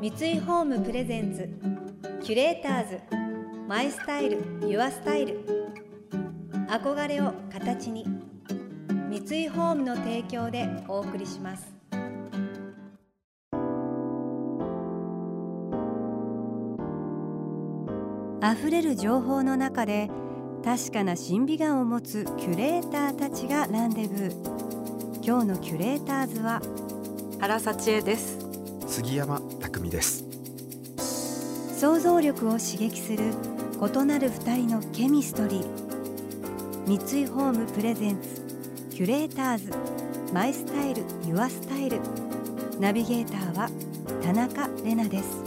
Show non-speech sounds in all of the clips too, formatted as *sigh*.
三井ホームプレゼンツキュレーターズマイスタイルユアスタイル。憧れを形に三井ホームの提供でお送りします。溢れる情報の中で確かな審美眼を持つキュレーターたちがランデブー。今日のキュレーターズは原幸恵です。杉山。匠です。想像力を刺激する異なる二人のケミストリー。三井ホームプレゼンツキュレーターズ。マイスタイルユアスタイル。ナビゲーターは田中れなです。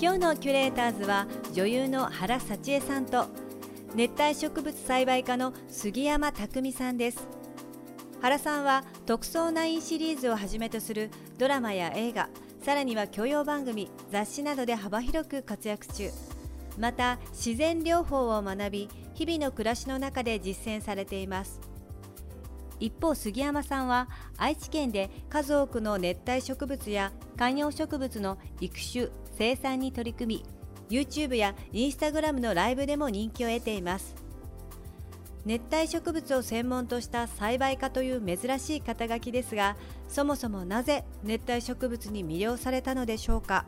今日のキュレーターズは女優の原幸恵さんと熱帯植物栽培家の杉山匠さんです。原さんは「特捜9」シリーズをはじめとするドラマや映画さらには教養番組雑誌などで幅広く活躍中。また自然療法を学び日々の暮らしの中で実践されています。一方杉山さんは愛知県で数多くの熱帯植物や観葉植物の育種生産に取り組み YouTube や Instagram のライブでも人気を得ています。熱帯植物を専門とした栽培家という珍しい肩書きですがそもそもなぜ熱帯植物に魅了されたのでしょうか。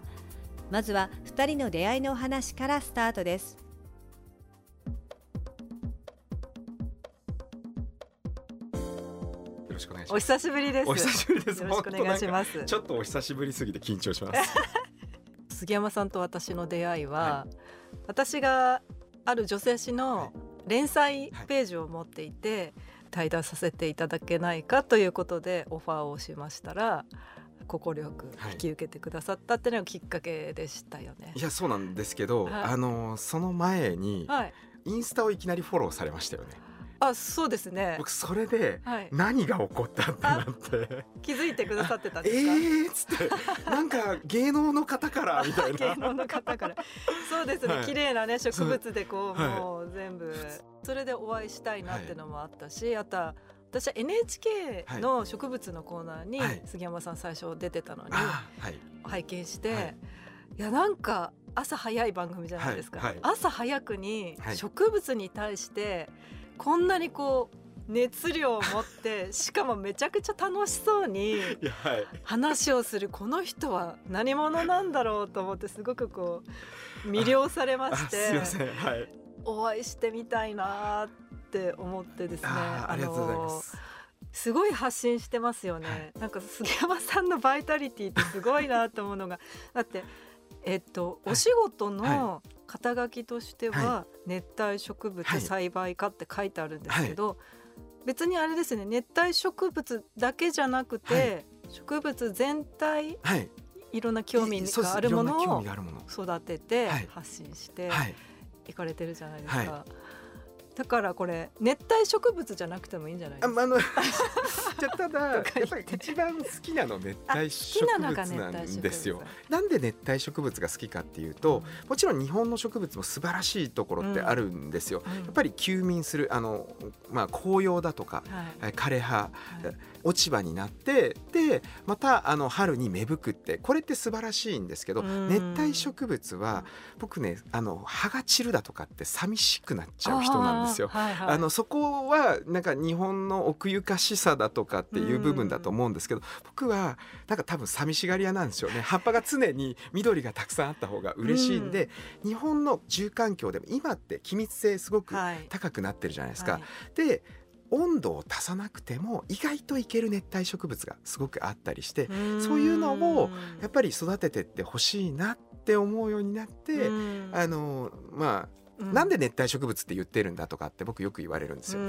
まずは2人の出会いのお話からスタートです。よろしくお願いしおます。久しぶりです。お久しぶりです。よろしくお願いします。ちょっとお久しぶりすぎて緊張します。杉山さんと私の出会いは、は私がある女性誌の連載ページを持っていて、対談させていただけないかということでオファーをしましたら快く引き受けてくださったっていうのがきっかけでしたよね。い。やそうなんですけど、はい。あのその前にはい、インスタをいきなりフォローされましたよねあそうですね、僕それではい、何が起こったってなって。気づいてくださってたんえですか、ーっつって。なんか芸能の方からみたいな。*laughs* 芸能の方から。そうですね、はい。綺麗なね植物でこう、はい。もう全部。それでお会いしたいなってのもあったし、あとは私は NHK の植物のコーナーにはい。杉山さん最初出てたのに拝見して、はい。い、やなんか朝早い番組じゃないですか、はい。はい。朝早くにはい。植物に対してこんなにこう熱量を持ってしかもめちゃくちゃ楽しそうに話をするこの人は何者なんだろうと思ってすごくこう魅了されまあしてお会いしてみたいなって思ってですねありがとうございまのすすごい発信してますよね、なんか杉山さんのバイタリティってすごいなと思うのがだってえっと、はいお仕事のは肩書きとしては、は熱帯植物はい。栽培家って書いてあるんですけど、別にあれですね。熱帯植物だけじゃなくて、植物全体はい。いろんな興味があるものを育ててはい。発信してはい。いかれてるじゃないですか。はだからこれ熱帯植物じゃなくてもいいんじゃないですか？ああの *laughs* じゃあただやっぱり一番好きなの熱あ帯植物なんですよ。なんで熱帯植物が好きかっていうと、もちろん日本の植物も素晴らしいところってあるんですよ。うん。やっぱり休眠するあのまあ紅葉だとかはい。え枯れ葉はい落ち葉になってでまたあの春に芽吹くってこれって素晴らしいんですけどうん。熱帯植物は僕ねあの葉が散るだとかって寂しくなっちゃう人なんですよ。あーはいはい。あのそこはなんか日本の奥ゆかしさだとかっていう部分だと思うんですけど僕はなんか多分寂しがり屋なんですよね。葉っぱが常に緑がたくさんあった方が嬉しいんで、日本の住環境でも今って気密性すごくはい。高くなってるじゃないですか。はい。で温度を足さなくても意外といける熱帯植物がすごくあったりしてそういうのをやっぱり育ててってほしいなって思うようになって、あのまあなんで熱帯植物って言ってるんだとかって僕よく言われるんですよ。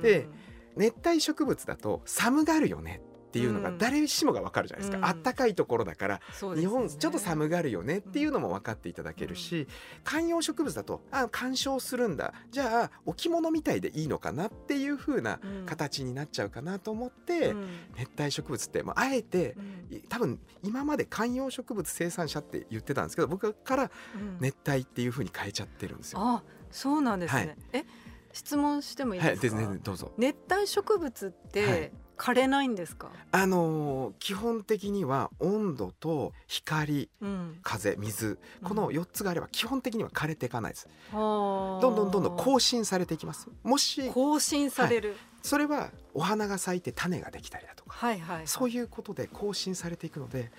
で熱帯植物だと寒がるよねっていうのがうん。誰しもがわかるじゃないですか、うん。あったかいところだから日本ちょっと寒がるよねっていうのも分かっていただけるし、観葉植物だとあ鑑賞するんだ。じゃあ置物みたいでいいのかなっていう風なうん。形になっちゃうかなと思って、うん。熱帯植物って、まあ、あえてうん。多分今まで観葉植物生産者って言ってたんですけど僕からうん。熱帯っていう風に変えちゃってるんですよ。あそうなんですね、はい。え質問してもいいはい、ですか、でねどうぞ。熱帯植物って、はい枯れないんですか？あの基本的には温度と光、うん、風水この4つがあれば基本的には枯れていかないです、うん、どんどんどんどん更新されていきます。もし更新される、はい、それはお花が咲いて種ができたりだとか、はいはいはい、そういうことで更新されていくので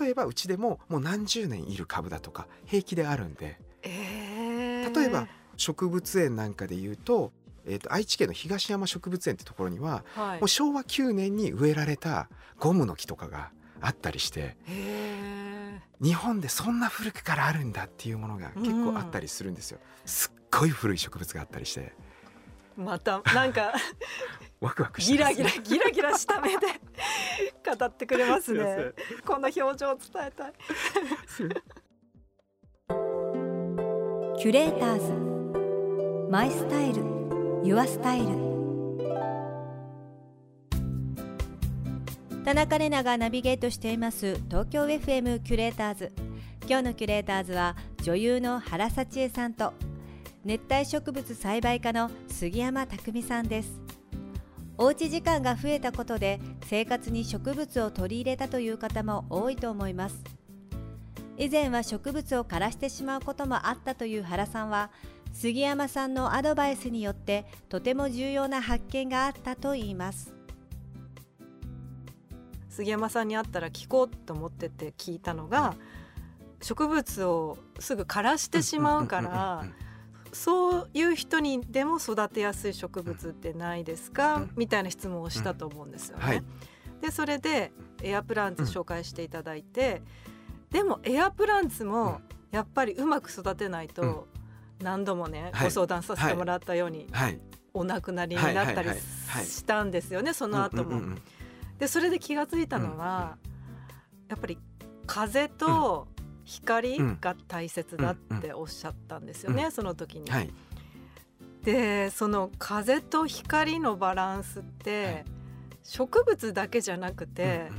例えばうちでももう何十年いる株だとか平気であるんで、えー、例えば植物園なんかで言うとえーと、愛知県の東山植物園ってところには、はい、もう昭和9年に植えられたゴムの木とかがあったりして日本でそんな古くからあるんだっていうものが結構あったりするんですよ。うん、すっごい古い植物があったりして。またなんか *laughs* ワクワクギラギラギラギラした目で語ってくれますね。この表情を伝えたい。キュレーターズ。マイスタイル Your Style 田中れながナビゲートしています東京 FM キュレーターズ。今日のキュレーターズは女優の原幸恵さんと熱帯植物栽培家の杉山匠さんです。おうち時間が増えたことで生活に植物を取り入れたという方も多いと思います。以前は植物を枯らしてしまうこともあったという原さんは杉山さんのアドバイスによってとても重要な発見があったといいます。杉山さんに会ったら聞こうと思ってて聞いたのが、植物をすぐ枯らしてしまうから *laughs* そういう人にでも育てやすい植物ってないですか、みたいな質問をしたと思うんですよね。はい、でそれでエアプランツ紹介していただいて、でもエアプランツもやっぱりうまく育てないと何度もね、ご相談させてもらったように、お亡くなりになったりしたんですよねその後も。でそれで気が付いたのは、やっぱり風と光が大切だっておっしゃったんですよね、その時に。でその風と光のバランスって、植物だけじゃなくて、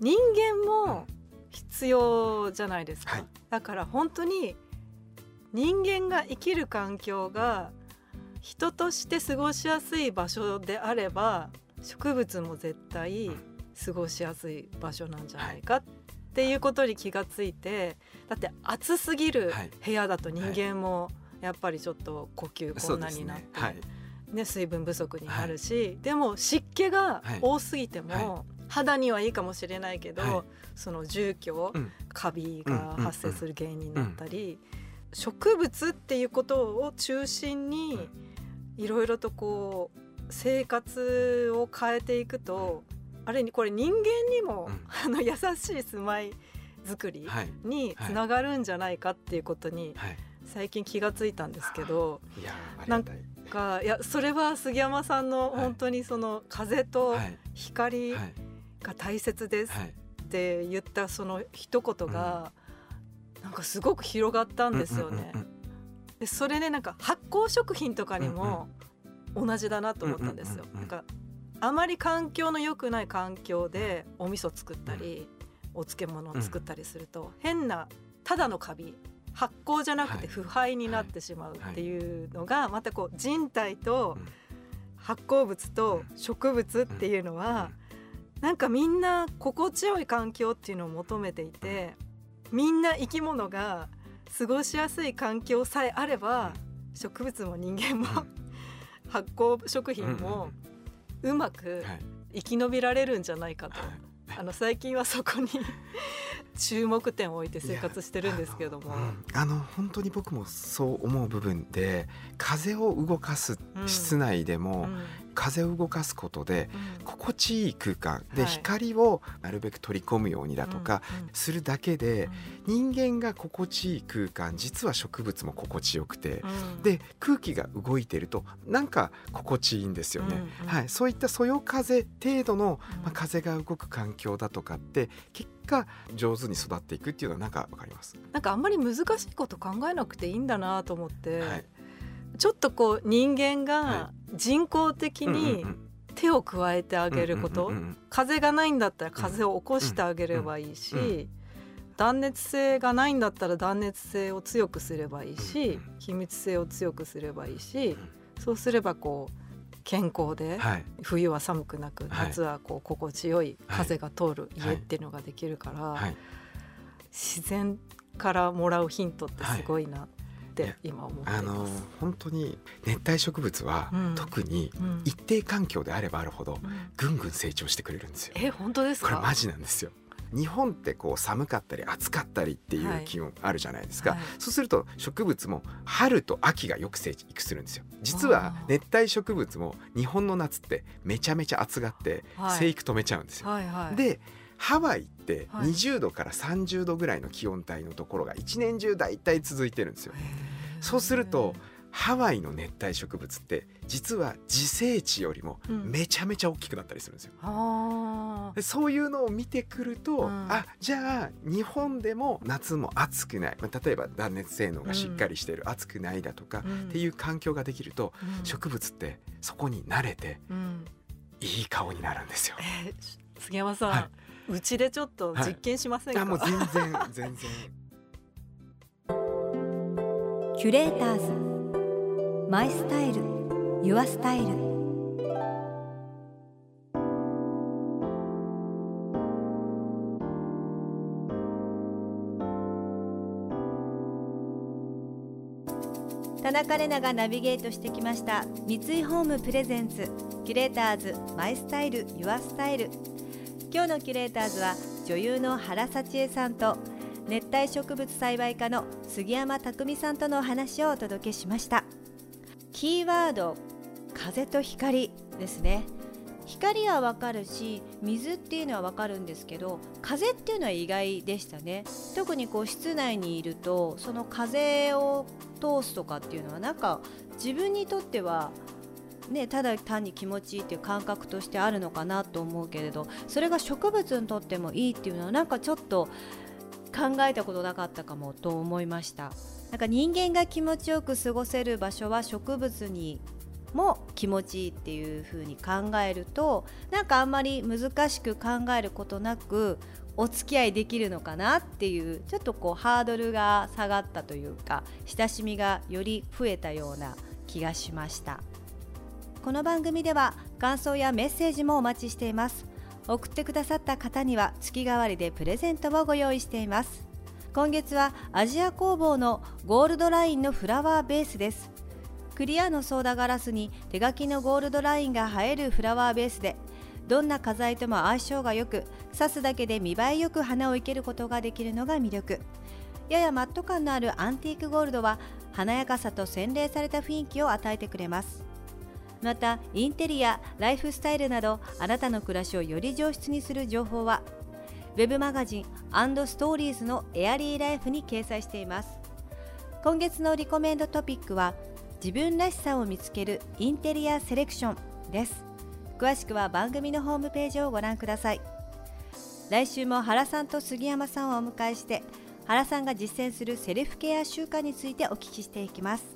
人間も必要じゃないですか、だから本当に人間が生きる環境が人として過ごしやすい場所であれば植物も絶対過ごしやすい場所なんじゃないかっていうことに気がついてだって暑すぎる部屋だと人間もやっぱりちょっと呼吸困難になって、ね、水分不足になるし、でも湿気が多すぎても、肌にはいいかもしれないけど、その住居、カビが発生する原因になったり。植物っていうことを中心にい。ろいろとこう生活を変えていくとあれにこれ人間にも、あの優しい住まい作りにつながるんじゃないかっていうことに最近気がついたんですけど、なんかいやそれは杉山さんの本当にその風と光が大切ですって言ったその一言が、なんかすごく広がったんですよね。でそれねなんか発酵食品とかにも同じだなと思ったんですよ。なんかあまり環境の良くない環境でお味噌作ったり、お漬物を作ったりすると、変なただのカビ発酵じゃなくて腐敗になってしまうってい。うのがまたこう人体と発酵物と植物っていうのはなんかみんな心地よい環境っていうのを求めていてみんな生き物が過ごしやすい環境さえあれば植物も人間も発酵食品もうまく生き延びられるんじゃないかと。あの最近はそこに *laughs* 注目点を置いて生活してるんですけども。あの,、本当に僕もそう思う部分で風を動かす室内でも、風を動かすことで心地いい空間で光をなるべく取り込むようにだとかするだけで人間が心地いい空間実は植物も心地よくてで空気が動いてるとなんか心地いいんですよね。はい、そういったそよ風程度の、まあ、風が動く環境だとかって結果上手に育っていくっていうのはなんかわかります？なんかあんまり難しいこと考えなくていいんだなと思って、はい、ちょっとこう人間が人工的に手を加えてあげること。風がないんだったら風を起こしてあげればいいし断熱性がないんだったら断熱性を強くすればいいし気密性を強くすればいいしそうすればこう健康で、はい、冬は寒くなく夏はこう心地よい風が通る家っていうのができるから、自然からもらうヒントってすごいなって今思ってあの本当に熱帯植物は、特に一定環境であればあるほど、ぐんぐん成長してくれるんですよ。え本当ですか？これマジなんですよ。日本ってこう寒かったり暑かったりっていう気温あるじゃないですか、はい。はい、そうすると植物も春と秋がよく生育するんですよ。実は熱帯植物も日本の夏ってめちゃめちゃ暑がって生育止めちゃうんですよ、はいはいはい、でハワイって20度から30度ぐらいの気温帯のところが一年中大体続いてるんですよ。そうするとハワイの熱帯植物って実は自生地よりもめちゃめちゃ大きくなったりするんですよ。うん、そういうのを見てくると、うん、あじゃあ日本でも夏も暑くない、まあ、例えば断熱性能がしっかりしている、うん、暑くないだとか、っていう環境ができると、植物ってそこに慣れて、いい顔になるんですよ。えー、杉山さん、はいうちでちょっと実験しませんか、はい、もう全然 *laughs* 全然。キュレーターズ。マイスタイル。ユアスタイル。田中れながナビゲートしてきました。三井ホームプレゼンツ。キュレーターズ。マイスタイル。ユアスタイル今日のキュレーターズは女優の原幸恵さんと熱帯植物栽培家の杉山匠さんとのお話をお届けしました。キーワード風と光ですね。光はわかるし水っていうのはわかるんですけど風っていうのは意外でしたね。特にこう室内にいるとその風を通すとかっていうのはなんか自分にとってはね、ただ単に気持ちいいっていう感覚としてあるのかなと思うけれどそれが植物にとってもいいっていうのはなんかちょっと考えたことなかったかもと思いましたなんか人間が気持ちよく過ごせる場所は植物にも気持ちいいっていう風に考えるとなんかあんまり難しく考えることなくお付き合いできるのかなっていうちょっとこうハードルが下がったというか親しみがより増えたような気がしました。この番組では感想やメッセージもお待ちしています。送ってくださった方には月替わりでプレゼントをご用意しています。今月はアジア工房のゴールドラインのフラワーベースです。クリアのソーダガラスに手書きのゴールドラインが映えるフラワーベースでどんな花材とも相性が良く刺すだけで見栄えよく花を生けることができるのが魅力。ややマット感のあるアンティークゴールドは華やかさと洗練された雰囲気を与えてくれます。またインテリアライフスタイルなどあなたの暮らしをより上質にする情報は web マガジンストーリーズのエアリーライフに掲載しています。今月のリコメンドトピックは自分らしさを見つけるインテリアセレクションです。詳しくは番組のホームページをご覧ください。来週も原さんと杉山さんをお迎えして原さんが実践するセルフケア習慣についてお聞きしていきます。